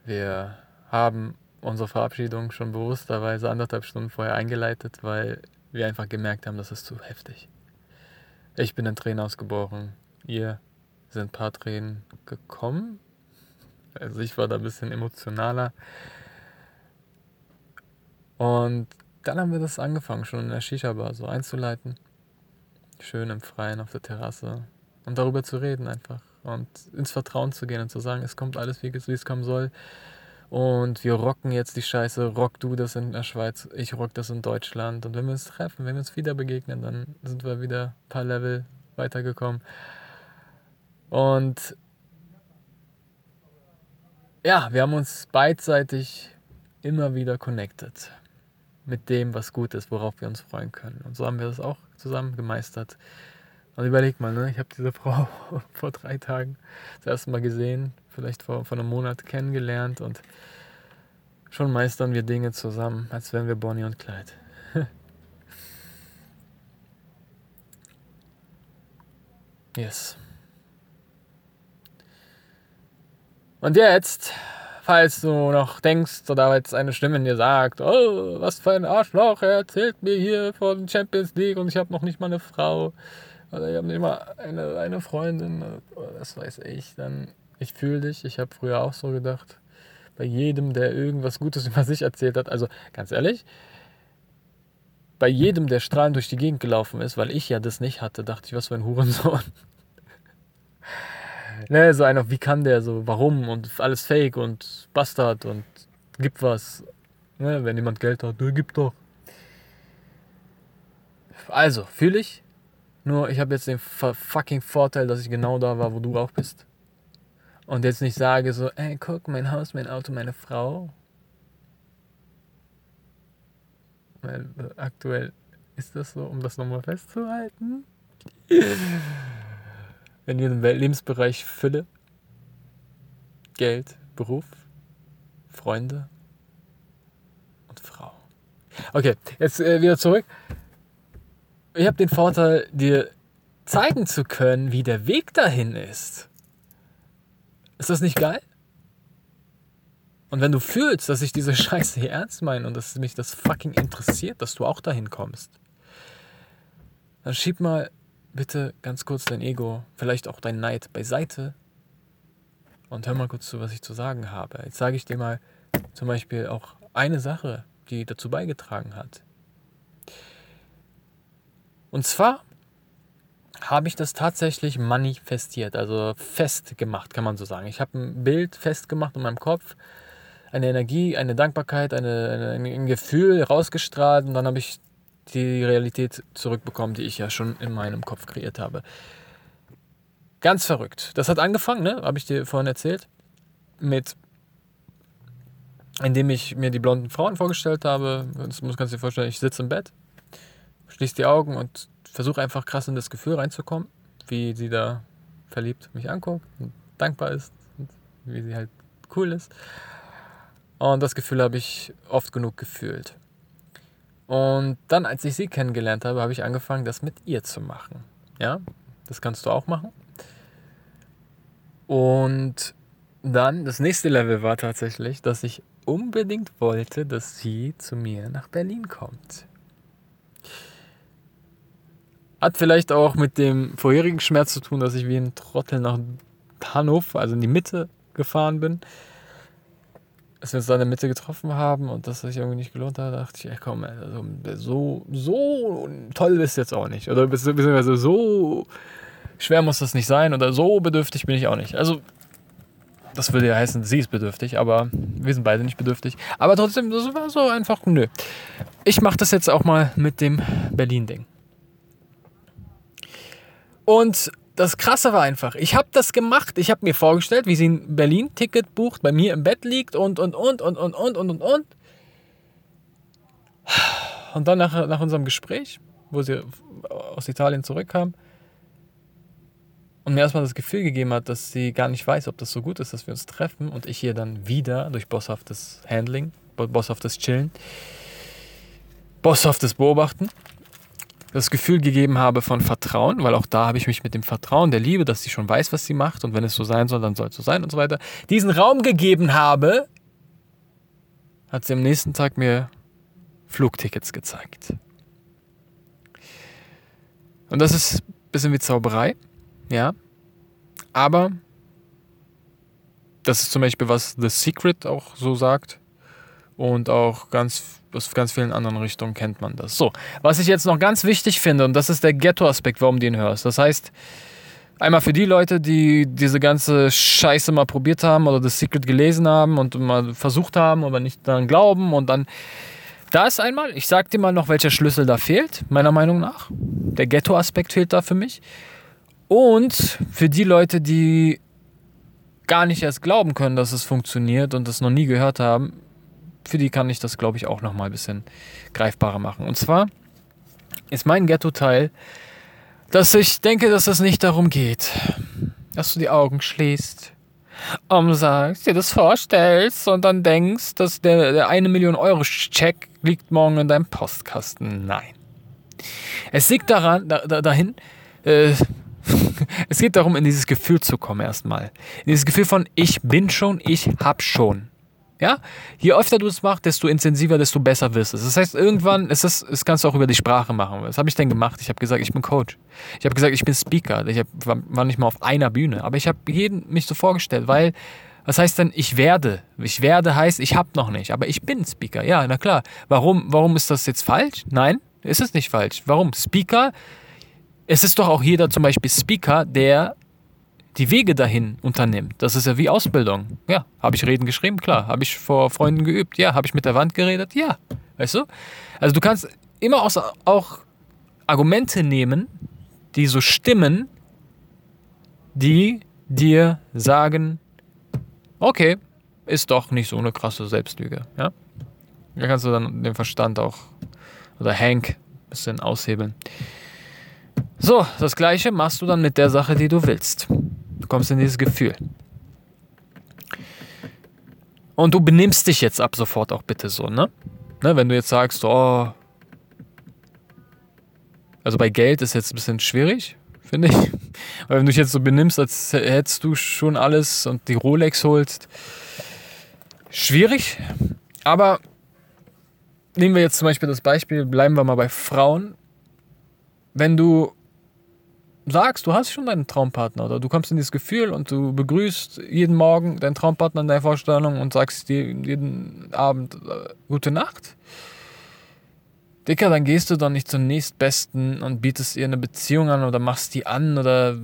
Wir haben unsere Verabschiedung schon bewussterweise anderthalb Stunden vorher eingeleitet, weil wir einfach gemerkt haben, das ist zu heftig. Ich bin in Tränen ausgebrochen. Ihr sind ein paar Tränen gekommen. Also ich war da ein bisschen emotionaler. Und dann haben wir das angefangen, schon in der Shisha-Bar so einzuleiten. Schön im Freien auf der Terrasse. Und darüber zu reden einfach. Und ins Vertrauen zu gehen und zu sagen, es kommt alles, wie es kommen soll. Und wir rocken jetzt die Scheiße. Rock du das in der Schweiz, ich rock das in Deutschland. Und wenn wir uns treffen, wenn wir uns wieder begegnen, dann sind wir wieder ein paar Level weitergekommen. Und ja, wir haben uns beidseitig immer wieder connected mit dem, was gut ist, worauf wir uns freuen können. Und so haben wir das auch zusammen gemeistert. Und überleg mal, ne? ich habe diese Frau vor drei Tagen das erste Mal gesehen, vielleicht vor, vor einem Monat kennengelernt und schon meistern wir Dinge zusammen, als wären wir Bonnie und Clyde. yes. Und jetzt falls du noch denkst oder als eine Stimme in dir sagt, oh, was für ein Arschloch, er erzählt mir hier von Champions League und ich habe noch nicht mal eine Frau oder ich habe nicht mal eine, eine Freundin, das weiß ich, dann ich fühle dich, ich habe früher auch so gedacht, bei jedem, der irgendwas Gutes über sich erzählt hat, also ganz ehrlich, bei jedem, der strahlend durch die Gegend gelaufen ist, weil ich ja das nicht hatte, dachte ich, was für ein Hurensohn. Ne, so einer, wie kann der so, warum und alles fake und Bastard und gibt was. Ne, wenn jemand Geld hat, der gibt doch. Also, fühle ich. Nur, ich habe jetzt den fucking Vorteil, dass ich genau da war, wo du auch bist. Und jetzt nicht sage so, ey, guck, mein Haus, mein Auto, meine Frau. Weil äh, aktuell ist das so, um das nochmal festzuhalten. In jedem Lebensbereich Fülle, Geld, Beruf, Freunde und Frau. Okay, jetzt äh, wieder zurück. Ich habe den Vorteil, dir zeigen zu können, wie der Weg dahin ist. Ist das nicht geil? Und wenn du fühlst, dass ich diese Scheiße hier ernst meine und dass mich das fucking interessiert, dass du auch dahin kommst, dann schieb mal bitte ganz kurz dein Ego, vielleicht auch dein Neid beiseite und hör mal kurz zu, was ich zu sagen habe. Jetzt sage ich dir mal zum Beispiel auch eine Sache, die dazu beigetragen hat. Und zwar habe ich das tatsächlich manifestiert, also festgemacht, kann man so sagen. Ich habe ein Bild festgemacht in meinem Kopf, eine Energie, eine Dankbarkeit, eine, eine, ein Gefühl rausgestrahlt und dann habe ich die Realität zurückbekommen, die ich ja schon in meinem Kopf kreiert habe. Ganz verrückt. Das hat angefangen, ne? habe ich dir vorhin erzählt, mit indem ich mir die blonden Frauen vorgestellt habe. Das muss kannst du dir vorstellen, ich sitze im Bett, schließe die Augen und versuche einfach krass in das Gefühl reinzukommen, wie sie da verliebt mich anguckt und dankbar ist und wie sie halt cool ist. Und das Gefühl habe ich oft genug gefühlt. Und dann, als ich sie kennengelernt habe, habe ich angefangen, das mit ihr zu machen. Ja, das kannst du auch machen. Und dann, das nächste Level war tatsächlich, dass ich unbedingt wollte, dass sie zu mir nach Berlin kommt. Hat vielleicht auch mit dem vorherigen Schmerz zu tun, dass ich wie ein Trottel nach Hannover, also in die Mitte gefahren bin. Als wir uns da in der Mitte getroffen haben und das sich irgendwie nicht gelohnt hat, dachte ich, ey, komm, also so, so toll bist du jetzt auch nicht. Oder beziehungsweise so schwer muss das nicht sein oder so bedürftig bin ich auch nicht. Also, das würde ja heißen, sie ist bedürftig, aber wir sind beide nicht bedürftig. Aber trotzdem, das war so einfach, nö. Ich mache das jetzt auch mal mit dem Berlin-Ding. Und das Krasse war einfach, ich habe das gemacht. Ich habe mir vorgestellt, wie sie ein Berlin-Ticket bucht, bei mir im Bett liegt und, und, und, und, und, und, und, und, und. Und dann nach, nach unserem Gespräch, wo sie aus Italien zurückkam und mir erstmal das Gefühl gegeben hat, dass sie gar nicht weiß, ob das so gut ist, dass wir uns treffen und ich ihr dann wieder durch bosshaftes Handling, bosshaftes Chillen, bosshaftes Beobachten das Gefühl gegeben habe von Vertrauen, weil auch da habe ich mich mit dem Vertrauen der Liebe, dass sie schon weiß, was sie macht und wenn es so sein soll, dann soll es so sein und so weiter, diesen Raum gegeben habe, hat sie am nächsten Tag mir Flugtickets gezeigt. Und das ist ein bisschen wie Zauberei, ja. Aber das ist zum Beispiel, was The Secret auch so sagt und auch ganz aus ganz vielen anderen Richtungen kennt man das. So, was ich jetzt noch ganz wichtig finde, und das ist der Ghetto-Aspekt, warum du ihn hörst. Das heißt, einmal für die Leute, die diese ganze Scheiße mal probiert haben oder das Secret gelesen haben und mal versucht haben, aber nicht daran glauben und dann. Da ist einmal, ich sag dir mal noch, welcher Schlüssel da fehlt, meiner Meinung nach. Der Ghetto-Aspekt fehlt da für mich. Und für die Leute, die gar nicht erst glauben können, dass es funktioniert und das noch nie gehört haben, für die kann ich das, glaube ich, auch noch mal ein bisschen greifbarer machen. Und zwar ist mein Ghetto-Teil, dass ich denke, dass es nicht darum geht, dass du die Augen schließt und sagst, dir das vorstellst und dann denkst, dass der, der eine Million Euro Check liegt morgen in deinem Postkasten. Nein. Es liegt daran, da, da, dahin, äh, es geht darum, in dieses Gefühl zu kommen erstmal. In dieses Gefühl von ich bin schon, ich hab schon. Ja? Je öfter du es machst, desto intensiver, desto besser wirst du. Das heißt, irgendwann ist das, das kannst du auch über die Sprache machen. Was habe ich denn gemacht? Ich habe gesagt, ich bin Coach. Ich habe gesagt, ich bin Speaker. Ich hab, war nicht mal auf einer Bühne, aber ich habe jeden mich so vorgestellt, weil was heißt denn, ich werde? Ich werde heißt, ich habe noch nicht, aber ich bin Speaker. Ja, na klar. Warum, warum ist das jetzt falsch? Nein, ist es nicht falsch. Warum? Speaker, es ist doch auch jeder zum Beispiel Speaker, der die Wege dahin unternimmt. Das ist ja wie Ausbildung. Ja, habe ich Reden geschrieben? Klar. Habe ich vor Freunden geübt? Ja. Habe ich mit der Wand geredet? Ja. Weißt du? Also du kannst immer auch Argumente nehmen, die so stimmen, die dir sagen, okay, ist doch nicht so eine krasse Selbstlüge. Ja? Da kannst du dann den Verstand auch oder Hank ein bisschen aushebeln. So, das gleiche machst du dann mit der Sache, die du willst. Kommst in dieses Gefühl. Und du benimmst dich jetzt ab sofort auch bitte so, ne? ne? Wenn du jetzt sagst, oh, also bei Geld ist jetzt ein bisschen schwierig, finde ich. Weil wenn du dich jetzt so benimmst, als hättest du schon alles und die Rolex holst, schwierig. Aber nehmen wir jetzt zum Beispiel das Beispiel, bleiben wir mal bei Frauen. Wenn du sagst, du hast schon deinen Traumpartner oder du kommst in dieses Gefühl und du begrüßt jeden Morgen deinen Traumpartner in deiner Vorstellung und sagst dir jeden Abend äh, gute Nacht. Dicker, dann gehst du doch nicht zum nächstbesten und bietest ihr eine Beziehung an oder machst die an oder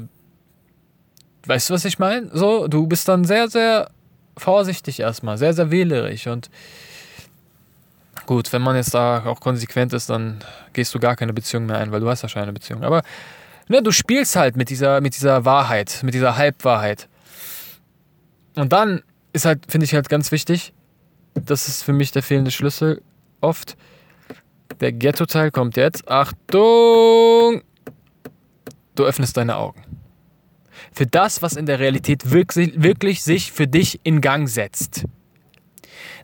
weißt du, was ich meine? So, du bist dann sehr, sehr vorsichtig erstmal, sehr, sehr wählerisch und gut, wenn man jetzt da auch konsequent ist, dann gehst du gar keine Beziehung mehr ein, weil du hast ja schon eine Beziehung. Aber ne, du spielst halt mit dieser, mit dieser Wahrheit, mit dieser Halbwahrheit. Und dann ist halt, finde ich halt ganz wichtig, das ist für mich der fehlende Schlüssel oft. Der Ghetto-Teil kommt jetzt. Achtung! Du öffnest deine Augen. Für das, was in der Realität wirklich, wirklich sich für dich in Gang setzt.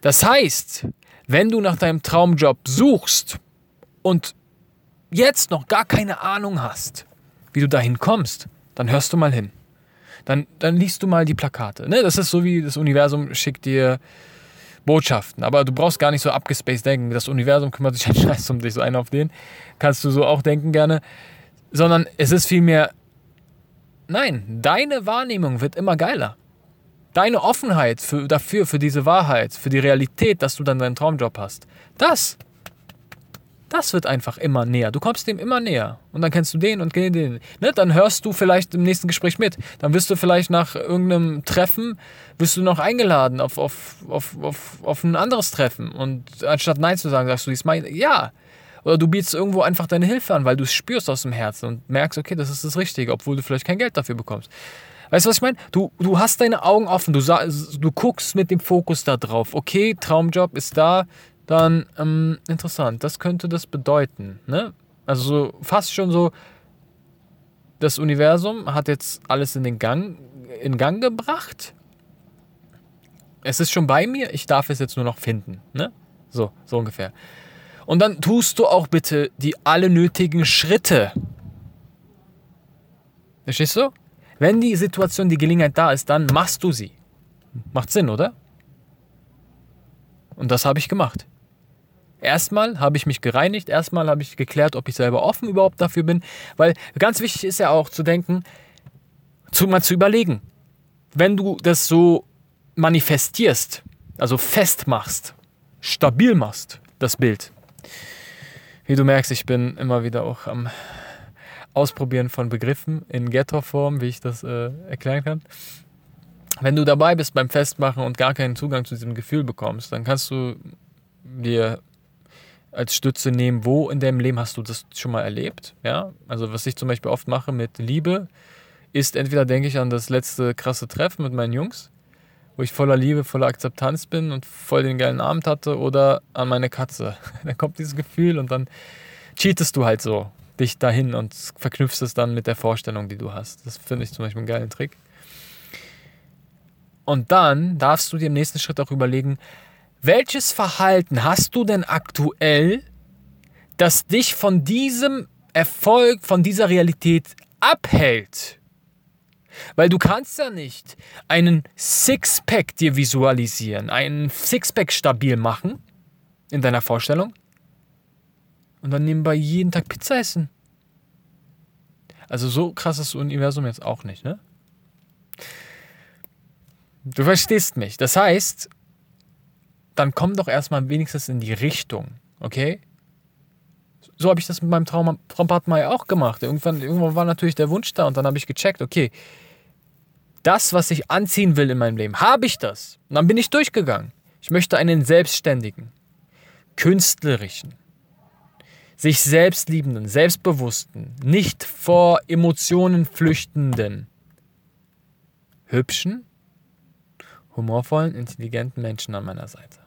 Das heißt, wenn du nach deinem Traumjob suchst und jetzt noch gar keine Ahnung hast, wie du dahin kommst, dann hörst du mal hin. Dann, dann liest du mal die Plakate. Ne? Das ist so wie das Universum schickt dir Botschaften. Aber du brauchst gar nicht so abgespaced denken. Das Universum kümmert sich halt scheiß um dich, so einen auf den. Kannst du so auch denken gerne. Sondern es ist vielmehr, nein, deine Wahrnehmung wird immer geiler. Deine Offenheit für, dafür, für diese Wahrheit, für die Realität, dass du dann deinen Traumjob hast, das das wird einfach immer näher. Du kommst dem immer näher. Und dann kennst du den und den. Ne? Dann hörst du vielleicht im nächsten Gespräch mit. Dann wirst du vielleicht nach irgendeinem Treffen, wirst du noch eingeladen auf, auf, auf, auf, auf ein anderes Treffen. Und anstatt Nein zu sagen, sagst du diesmal Ja. Oder du bietest irgendwo einfach deine Hilfe an, weil du es spürst aus dem Herzen und merkst, okay, das ist das Richtige, obwohl du vielleicht kein Geld dafür bekommst. Weißt du, was ich meine? Du, du hast deine Augen offen, du, du guckst mit dem Fokus da drauf. Okay, Traumjob ist da, dann ähm, interessant. Das könnte das bedeuten. Ne? Also so, fast schon so, das Universum hat jetzt alles in den Gang, in Gang gebracht. Es ist schon bei mir, ich darf es jetzt nur noch finden. Ne? So, so ungefähr. Und dann tust du auch bitte die alle nötigen Schritte. Verstehst du? Wenn die Situation, die Gelegenheit da ist, dann machst du sie. Macht Sinn, oder? Und das habe ich gemacht. Erstmal habe ich mich gereinigt, erstmal habe ich geklärt, ob ich selber offen überhaupt dafür bin, weil ganz wichtig ist ja auch zu denken, zu, mal zu überlegen, wenn du das so manifestierst, also festmachst, stabil machst, das Bild. Wie du merkst, ich bin immer wieder auch am Ausprobieren von Begriffen in Ghetto-Form, wie ich das äh, erklären kann. Wenn du dabei bist beim Festmachen und gar keinen Zugang zu diesem Gefühl bekommst, dann kannst du dir als Stütze nehmen, wo in deinem Leben hast du das schon mal erlebt? Ja, also was ich zum Beispiel oft mache mit Liebe, ist entweder denke ich an das letzte krasse Treffen mit meinen Jungs, wo ich voller Liebe, voller Akzeptanz bin und voll den geilen Abend hatte, oder an meine Katze. dann kommt dieses Gefühl und dann cheatest du halt so dich dahin und verknüpfst es dann mit der Vorstellung, die du hast. Das finde ich zum Beispiel einen geilen Trick. Und dann darfst du dir im nächsten Schritt auch überlegen, welches Verhalten hast du denn aktuell, das dich von diesem Erfolg, von dieser Realität abhält? Weil du kannst ja nicht einen Sixpack dir visualisieren, einen Sixpack stabil machen in deiner Vorstellung und dann nebenbei jeden Tag Pizza essen. Also so krass ist das Universum jetzt auch nicht, ne? Du verstehst mich. Das heißt, dann komm doch erstmal wenigstens in die Richtung, okay? So habe ich das mit meinem Traum, Traumpartner ja auch gemacht. Irgendwann, irgendwann war natürlich der Wunsch da und dann habe ich gecheckt, okay, das, was ich anziehen will in meinem Leben, habe ich das. Und dann bin ich durchgegangen. Ich möchte einen selbstständigen, künstlerischen, sich selbst liebenden, selbstbewussten, nicht vor Emotionen flüchtenden, hübschen, humorvollen, intelligenten Menschen an meiner Seite.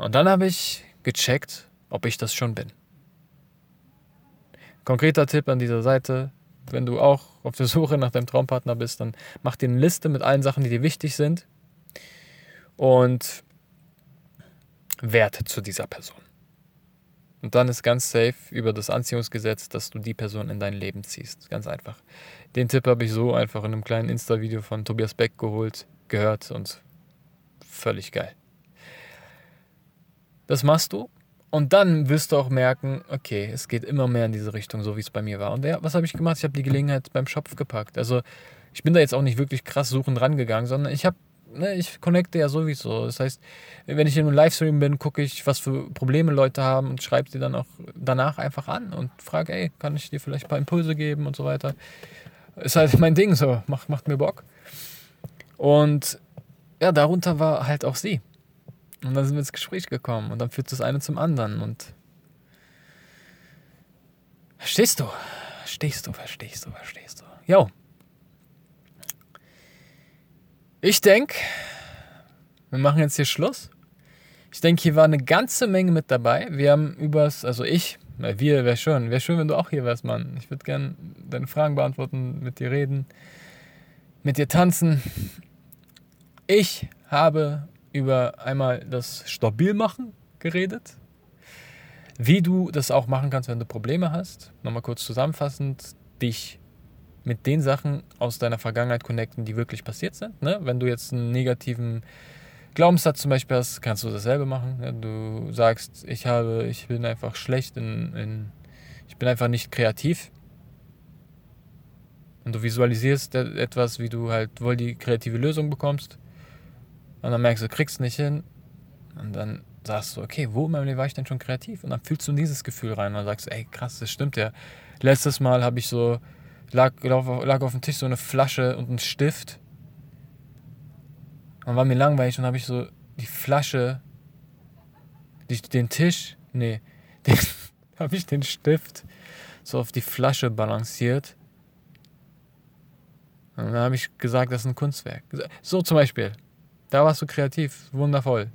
Und dann habe ich gecheckt, ob ich das schon bin. Konkreter Tipp an dieser Seite, wenn du auch auf der Suche nach deinem Traumpartner bist, dann mach dir eine Liste mit allen Sachen, die dir wichtig sind und Werte zu dieser Person. Und dann ist ganz safe über das Anziehungsgesetz, dass du die Person in dein Leben ziehst. Ganz einfach. Den Tipp habe ich so einfach in einem kleinen Insta-Video von Tobias Beck geholt, gehört und völlig geil. Das machst du und dann wirst du auch merken, okay, es geht immer mehr in diese Richtung, so wie es bei mir war. Und ja, was habe ich gemacht? Ich habe die Gelegenheit beim Schopf gepackt. Also ich bin da jetzt auch nicht wirklich krass suchend rangegangen, sondern ich habe, ne, ich connecte ja sowieso. Das heißt, wenn ich in einem Livestream bin, gucke ich, was für Probleme Leute haben und schreibe sie dann auch danach einfach an und frage, ey, kann ich dir vielleicht ein paar Impulse geben und so weiter. Ist halt mein Ding so, macht, macht mir Bock. Und ja, darunter war halt auch sie. Und dann sind wir ins Gespräch gekommen und dann führt das eine zum anderen und verstehst du? Verstehst du, verstehst du, verstehst du. Jo. Ich denke, wir machen jetzt hier Schluss. Ich denke, hier war eine ganze Menge mit dabei. Wir haben übers, also ich, wir wäre schön. Wäre schön, wenn du auch hier wärst, Mann. Ich würde gerne deine Fragen beantworten, mit dir reden, mit dir tanzen. Ich habe über einmal das Stabilmachen geredet, wie du das auch machen kannst, wenn du Probleme hast. Nochmal kurz zusammenfassend, dich mit den Sachen aus deiner Vergangenheit connecten, die wirklich passiert sind. Ne? Wenn du jetzt einen negativen Glaubenssatz zum Beispiel hast, kannst du dasselbe machen. Ne? Du sagst, ich habe, ich bin einfach schlecht in, in ich bin einfach nicht kreativ. Und du visualisierst etwas, wie du halt wohl die kreative Lösung bekommst. Und dann merkst du, du kriegst nicht hin. Und dann sagst du, okay, wo in meinem Leben war ich denn schon kreativ? Und dann fühlst du in dieses Gefühl rein und dann sagst ey, krass, das stimmt ja. Letztes Mal habe ich so, lag, lag auf dem Tisch so eine Flasche und ein Stift. Und war mir langweilig und habe ich so die Flasche, die, den Tisch, nee, habe ich den Stift so auf die Flasche balanciert. Und dann habe ich gesagt, das ist ein Kunstwerk. So zum Beispiel. Da warst du kreativ, wundervoll.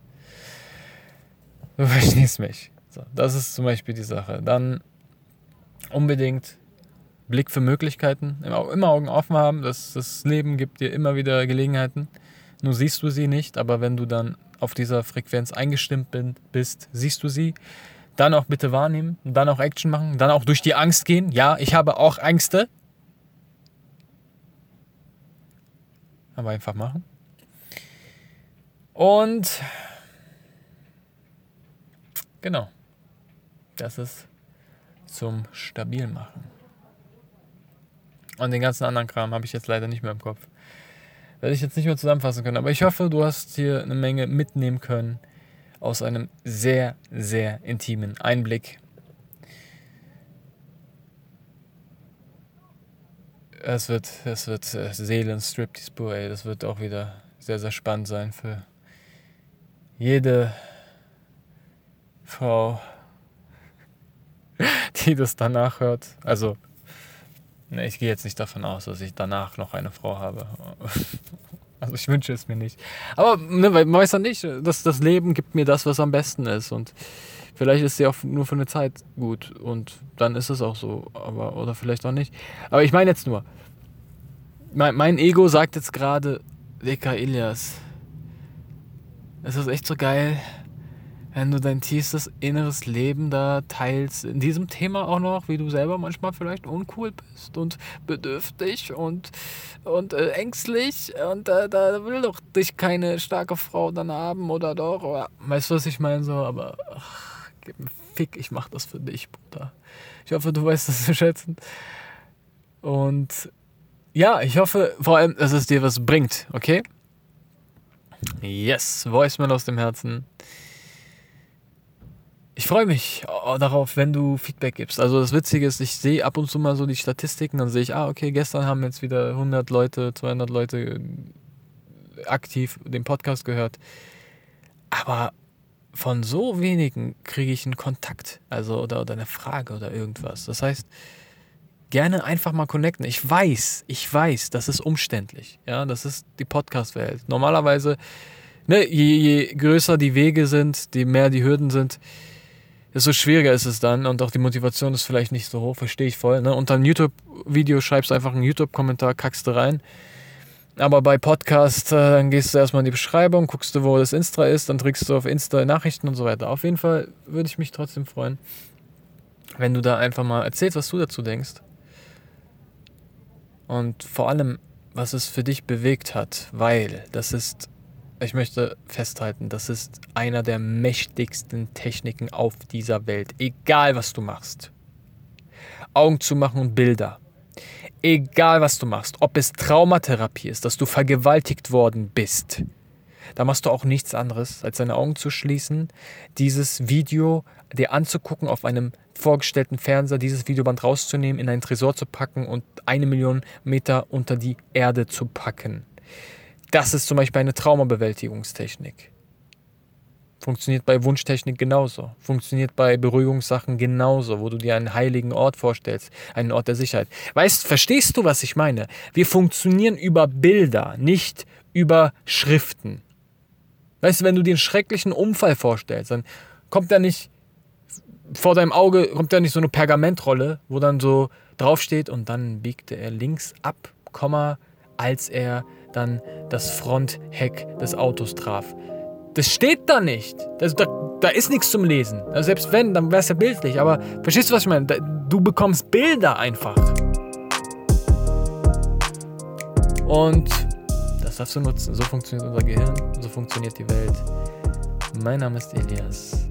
Du verstehst mich. So, das ist zum Beispiel die Sache. Dann unbedingt Blick für Möglichkeiten, immer, Augen offen haben. Das, das Leben gibt dir immer wieder Gelegenheiten. Nur siehst du sie nicht, aber wenn du dann auf dieser Frequenz eingestimmt bist, siehst du sie. Dann auch bitte wahrnehmen, dann auch Action machen, dann auch durch die Angst gehen. Ja, ich habe auch Ängste. Aber einfach machen. Und genau, das ist zum Stabilmachen. Und den ganzen anderen Kram habe ich jetzt leider nicht mehr im Kopf. Werde ich jetzt nicht mehr zusammenfassen können. Aber ich hoffe, du hast hier eine Menge mitnehmen können aus einem sehr, sehr intimen Einblick. Es wird, es wird äh, Seelenstriptease, ey. Das wird auch wieder sehr, sehr spannend sein für jede Frau, die das danach hört, also ne, ich gehe jetzt nicht davon aus, dass ich danach noch eine Frau habe. Also ich wünsche es mir nicht. Aber ne, man weiß ja nicht, dass das Leben gibt mir das, was am besten ist. Und vielleicht ist sie auch nur für eine Zeit gut. Und dann ist es auch so. Aber, oder vielleicht auch nicht. Aber ich meine jetzt nur, mein, mein Ego sagt jetzt gerade, Dicker Ilias, es ist echt so geil, wenn du dein tiefstes inneres Leben da teilst, in diesem Thema auch noch, wie du selber manchmal vielleicht uncool bist und bedürftig und, und äh, ängstlich und äh, da will doch dich keine starke Frau dann haben oder doch, oder, weißt du, was ich meine so, aber ach, gib mir Fick, ich mach das für dich, Bruder. Ich hoffe, du weißt das zu schätzen. Und ja, ich hoffe vor allem, dass es dir was bringt, okay? Yes, Voicemail aus dem Herzen. Ich freue mich oh, darauf, wenn du Feedback gibst. Also das Witzige ist, ich sehe ab und zu mal so die Statistiken, dann sehe ich, ah, okay, gestern haben jetzt wieder 100 Leute, 200 Leute aktiv den Podcast gehört. Aber von so wenigen kriege ich einen Kontakt, also oder, oder eine Frage oder irgendwas. Das heißt, gerne einfach mal connecten. Ich weiß, ich weiß, das ist umständlich. Ja, das ist die Podcast-Welt. Normalerweise, ne, je, je größer die Wege sind, je mehr die Hürden sind, desto schwieriger ist es dann und auch die Motivation ist vielleicht nicht so hoch, verstehe ich voll. Ne? Unter einem YouTube-Video schreibst du einfach einen YouTube-Kommentar, kackst du rein. Aber bei Podcast, äh, dann gehst du erstmal in die Beschreibung, guckst du, wo das Insta ist, dann drückst du auf Insta Nachrichten und so weiter. Auf jeden Fall würde ich mich trotzdem freuen, wenn du da einfach mal erzählst, was du dazu denkst. Und vor allem, was es für dich bewegt hat, weil das ist ich möchte festhalten, das ist einer der mächtigsten Techniken auf dieser Welt. Egal was du machst. Augen zu machen und Bilder. Egal was du machst, ob es Traumatherapie ist, dass du vergewaltigt worden bist, da machst du auch nichts anderes, als deine Augen zu schließen, dieses Video dir anzugucken auf einem vorgestellten Fernseher, dieses Videoband rauszunehmen, in einen Tresor zu packen und eine Million Meter unter die Erde zu packen. Das ist zum Beispiel eine Traumabewältigungstechnik. Funktioniert bei Wunschtechnik genauso. Funktioniert bei Beruhigungssachen genauso, wo du dir einen heiligen Ort vorstellst, einen Ort der Sicherheit. Weißt, verstehst du, was ich meine? Wir funktionieren über Bilder, nicht über Schriften. Weißt du, wenn du dir einen schrecklichen Unfall vorstellst, dann kommt da nicht vor deinem Auge kommt da nicht so eine Pergamentrolle, wo dann so draufsteht und dann biegte er links ab, als er dann das Frontheck des Autos traf. Das steht da nicht. Das, da, da ist nichts zum Lesen. Also selbst wenn, dann wäre es ja bildlich. Aber verstehst du, was ich meine? Du bekommst Bilder einfach. Und das darfst du nutzen. So funktioniert unser Gehirn, so funktioniert die Welt. Mein Name ist Elias.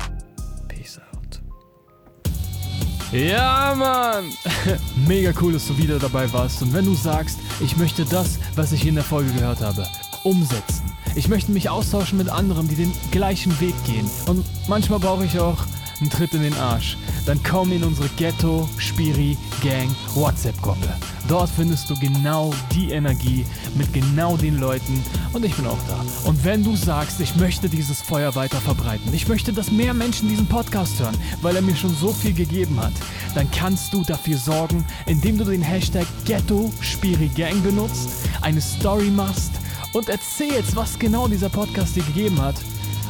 Ja, Mann! Mega cool, dass du wieder dabei warst. Und wenn du sagst, ich möchte das, was ich in der Folge gehört habe, umsetzen. Ich möchte mich austauschen mit anderen, die den gleichen Weg gehen. Und manchmal brauche ich auch einen Tritt in den Arsch. Dann komm in unsere Ghetto Spiri Gang WhatsApp Gruppe. Dort findest du genau die Energie mit genau den Leuten und ich bin auch da. Und wenn du sagst, ich möchte dieses Feuer weiter verbreiten, ich möchte, dass mehr Menschen diesen Podcast hören, weil er mir schon so viel gegeben hat, dann kannst du dafür sorgen, indem du den Hashtag Ghetto Spiri Gang benutzt, eine Story machst und erzählst, was genau dieser Podcast dir gegeben hat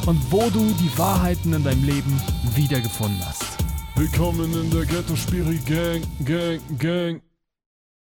und wo du die Wahrheiten in deinem Leben wiedergefunden hast. Willkommen in der Ghetto Spiri Gang, Gang, Gang.